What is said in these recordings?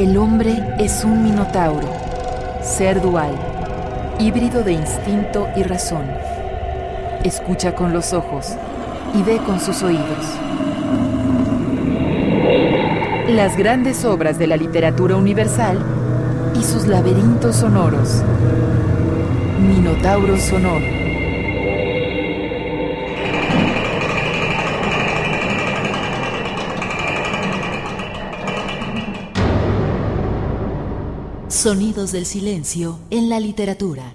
El hombre es un minotauro, ser dual, híbrido de instinto y razón. Escucha con los ojos y ve con sus oídos. Las grandes obras de la literatura universal y sus laberintos sonoros. Minotauro sonoro. Sonidos del silencio en la literatura.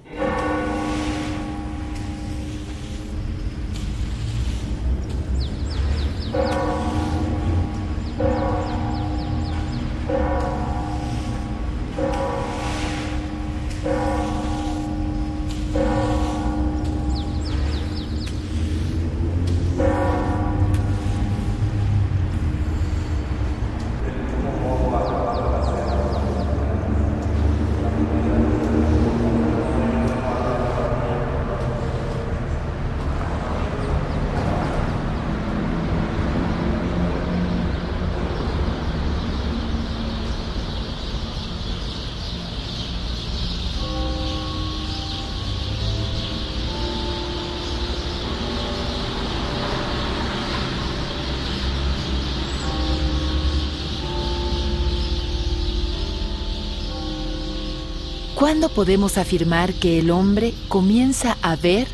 ¿Cuándo podemos afirmar que el hombre comienza a ver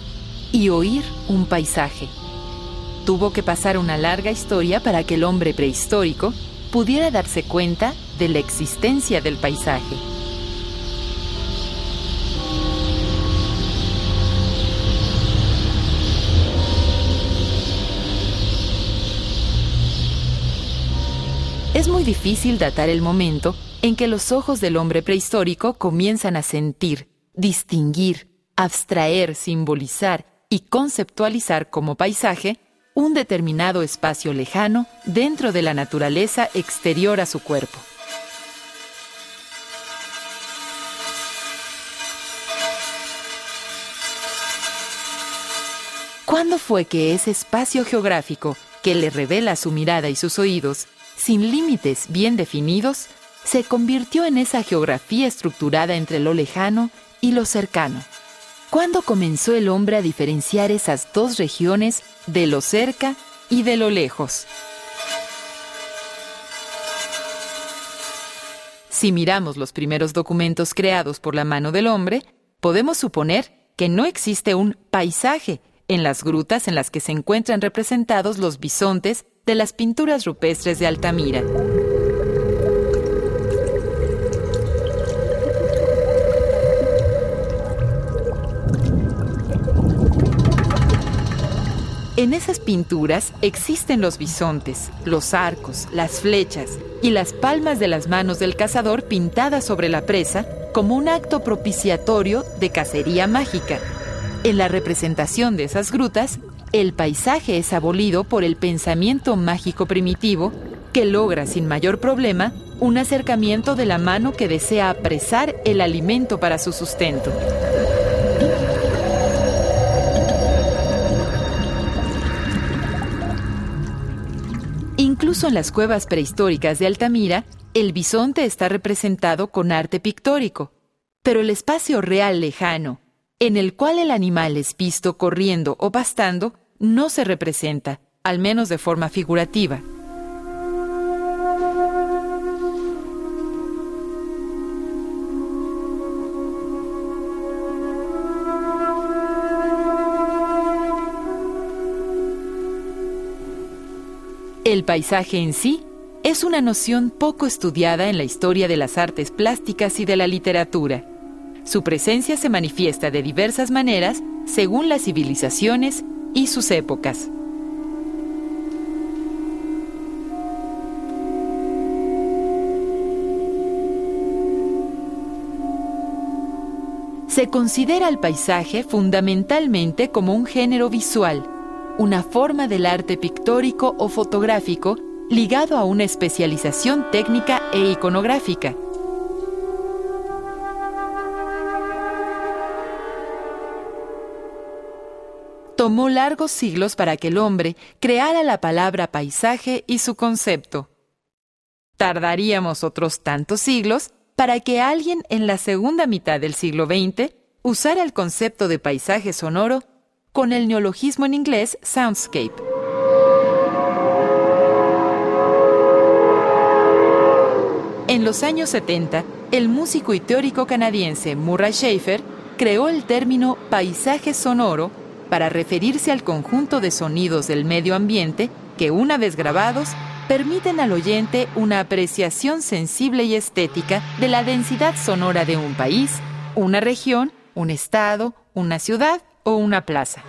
y oír un paisaje? Tuvo que pasar una larga historia para que el hombre prehistórico pudiera darse cuenta de la existencia del paisaje. Es muy difícil datar el momento en que los ojos del hombre prehistórico comienzan a sentir, distinguir, abstraer, simbolizar y conceptualizar como paisaje un determinado espacio lejano dentro de la naturaleza exterior a su cuerpo. ¿Cuándo fue que ese espacio geográfico que le revela su mirada y sus oídos, sin límites bien definidos, se convirtió en esa geografía estructurada entre lo lejano y lo cercano. ¿Cuándo comenzó el hombre a diferenciar esas dos regiones de lo cerca y de lo lejos? Si miramos los primeros documentos creados por la mano del hombre, podemos suponer que no existe un paisaje en las grutas en las que se encuentran representados los bisontes de las pinturas rupestres de Altamira. En esas pinturas existen los bisontes, los arcos, las flechas y las palmas de las manos del cazador pintadas sobre la presa como un acto propiciatorio de cacería mágica. En la representación de esas grutas, el paisaje es abolido por el pensamiento mágico primitivo que logra sin mayor problema un acercamiento de la mano que desea apresar el alimento para su sustento. Incluso en las cuevas prehistóricas de Altamira, el bisonte está representado con arte pictórico, pero el espacio real lejano, en el cual el animal es visto corriendo o pastando, no se representa, al menos de forma figurativa. El paisaje en sí es una noción poco estudiada en la historia de las artes plásticas y de la literatura. Su presencia se manifiesta de diversas maneras según las civilizaciones y sus épocas. Se considera el paisaje fundamentalmente como un género visual, una forma del arte pictórico o fotográfico ligado a una especialización técnica e iconográfica. Tomó largos siglos para que el hombre creara la palabra paisaje y su concepto. tardaríamos otros tantos siglos para que alguien en la segunda mitad del siglo XX usara el concepto de paisaje sonoro con el neologismo en inglés soundscape. En los años 70, el músico y teórico canadiense Murray Schafer creó el término paisaje sonoro para referirse al conjunto de sonidos del medio ambiente que, una vez grabados, permiten al oyente una apreciación sensible y estética de la densidad sonora de un país, una región, un estado, una ciudad o una plaza.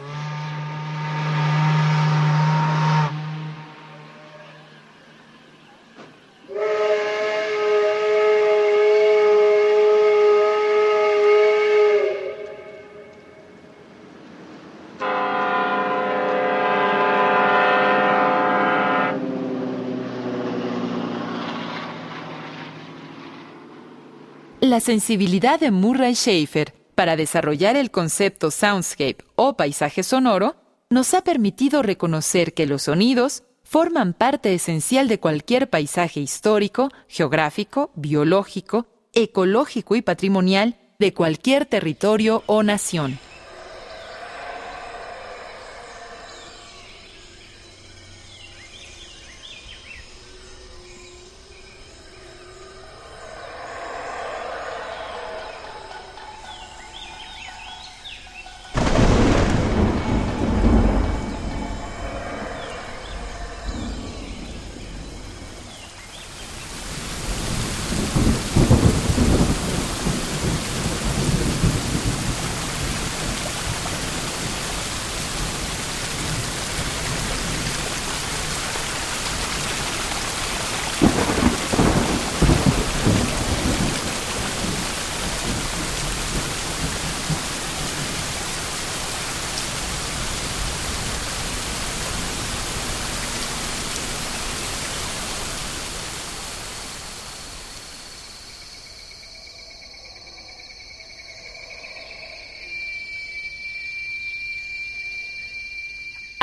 La sensibilidad de Murray Schafer para desarrollar el concepto soundscape o paisaje sonoro nos ha permitido reconocer que los sonidos forman parte esencial de cualquier paisaje histórico, geográfico, biológico, ecológico y patrimonial de cualquier territorio o nación.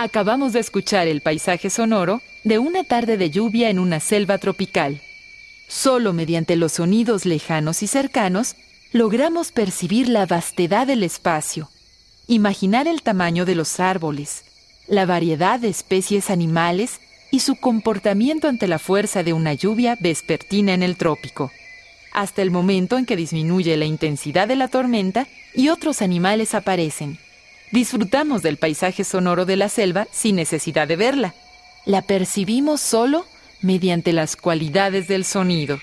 Acabamos de escuchar el paisaje sonoro de una tarde de lluvia en una selva tropical. Solo mediante los sonidos lejanos y cercanos logramos percibir la vastedad del espacio, imaginar el tamaño de los árboles, la variedad de especies animales y su comportamiento ante la fuerza de una lluvia vespertina en el trópico, hasta el momento en que disminuye la intensidad de la tormenta y otros animales aparecen Disfrutamos del paisaje sonoro de la selva sin necesidad de verla. La percibimos solo mediante las cualidades del sonido.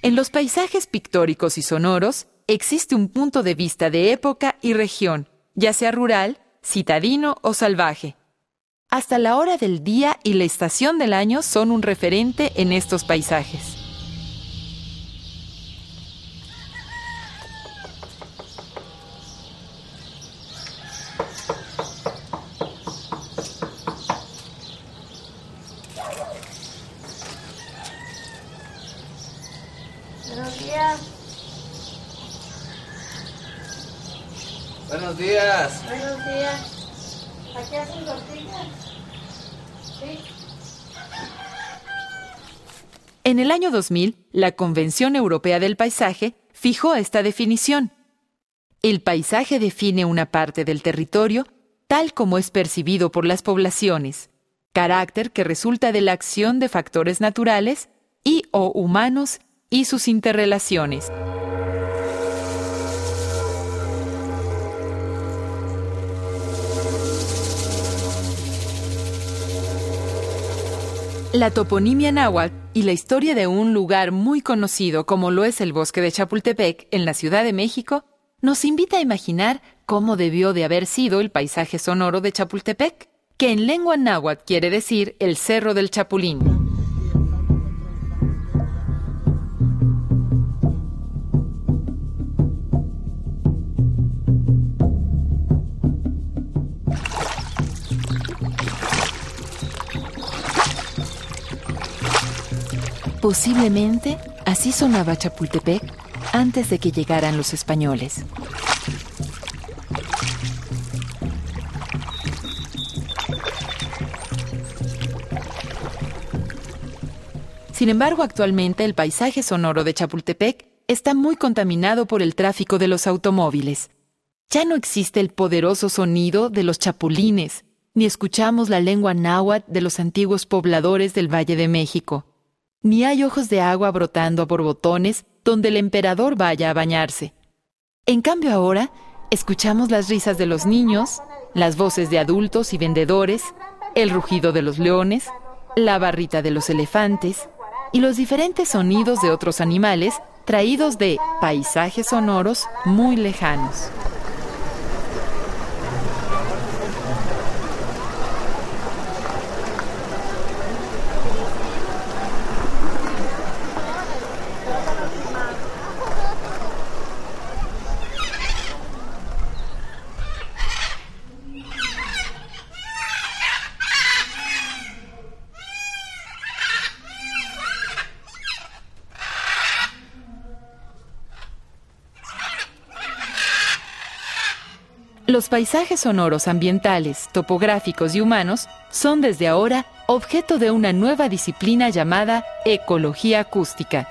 En los paisajes pictóricos y sonoros existe un punto de vista de época y región, ya sea rural, citadino o salvaje hasta la hora del día y la estación del año son un referente en estos paisajes. Buenos días. Buenos días. Buenos días. ¿Aquí hacen tortillas? En el año 2000, la Convención Europea del Paisaje fijó esta definición. El paisaje define una parte del territorio tal como es percibido por las poblaciones, carácter que resulta de la acción de factores naturales y o humanos y sus interrelaciones. La toponimia náhuatl y la historia de un lugar muy conocido como lo es el bosque de Chapultepec en la Ciudad de México nos invita a imaginar cómo debió de haber sido el paisaje sonoro de Chapultepec, que en lengua náhuatl quiere decir el Cerro del Chapulín. Posiblemente así sonaba Chapultepec antes de que llegaran los españoles. Sin embargo, actualmente el paisaje sonoro de Chapultepec está muy contaminado por el tráfico de los automóviles. Ya no existe el poderoso sonido de los chapulines, ni escuchamos la lengua náhuatl de los antiguos pobladores del Valle de México, ni hay ojos de agua brotando a borbotones donde el emperador vaya a bañarse. En cambio ahora, escuchamos las risas de los niños, las voces de adultos y vendedores, el rugido de los leones, la barrita de los elefantes, y los diferentes sonidos de otros animales traídos de paisajes sonoros muy lejanos. Los paisajes sonoros ambientales, topográficos y humanos son desde ahora objeto de una nueva disciplina llamada ecología acústica.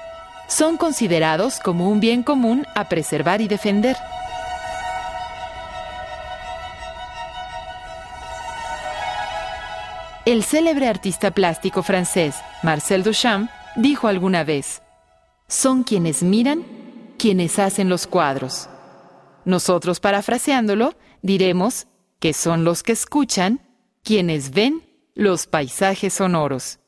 Son considerados como un bien común a preservar y defender. El célebre artista plástico francés Marcel Duchamp dijo alguna vez, son quienes miran quienes hacen los cuadros. Nosotros, parafraseándolo, diremos que son los que escuchan quienes ven los paisajes sonoros.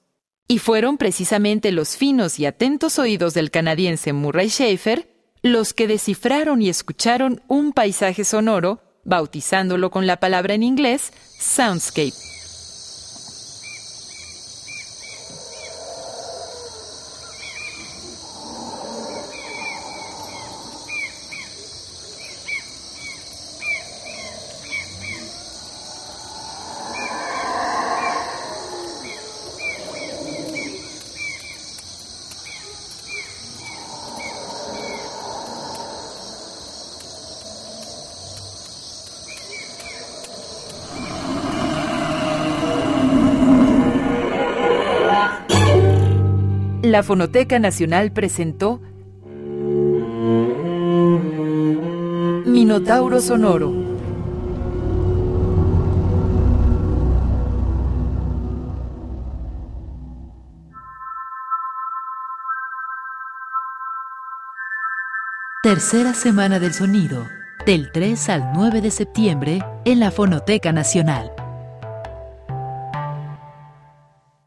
Y fueron precisamente los finos y atentos oídos del canadiense Murray Schaefer los que descifraron y escucharon un paisaje sonoro, bautizándolo con la palabra en inglés soundscape. La Fonoteca Nacional presentó Minotauro Sonoro. Tercera Semana del Sonido, del 3 al 9 de septiembre en la Fonoteca Nacional.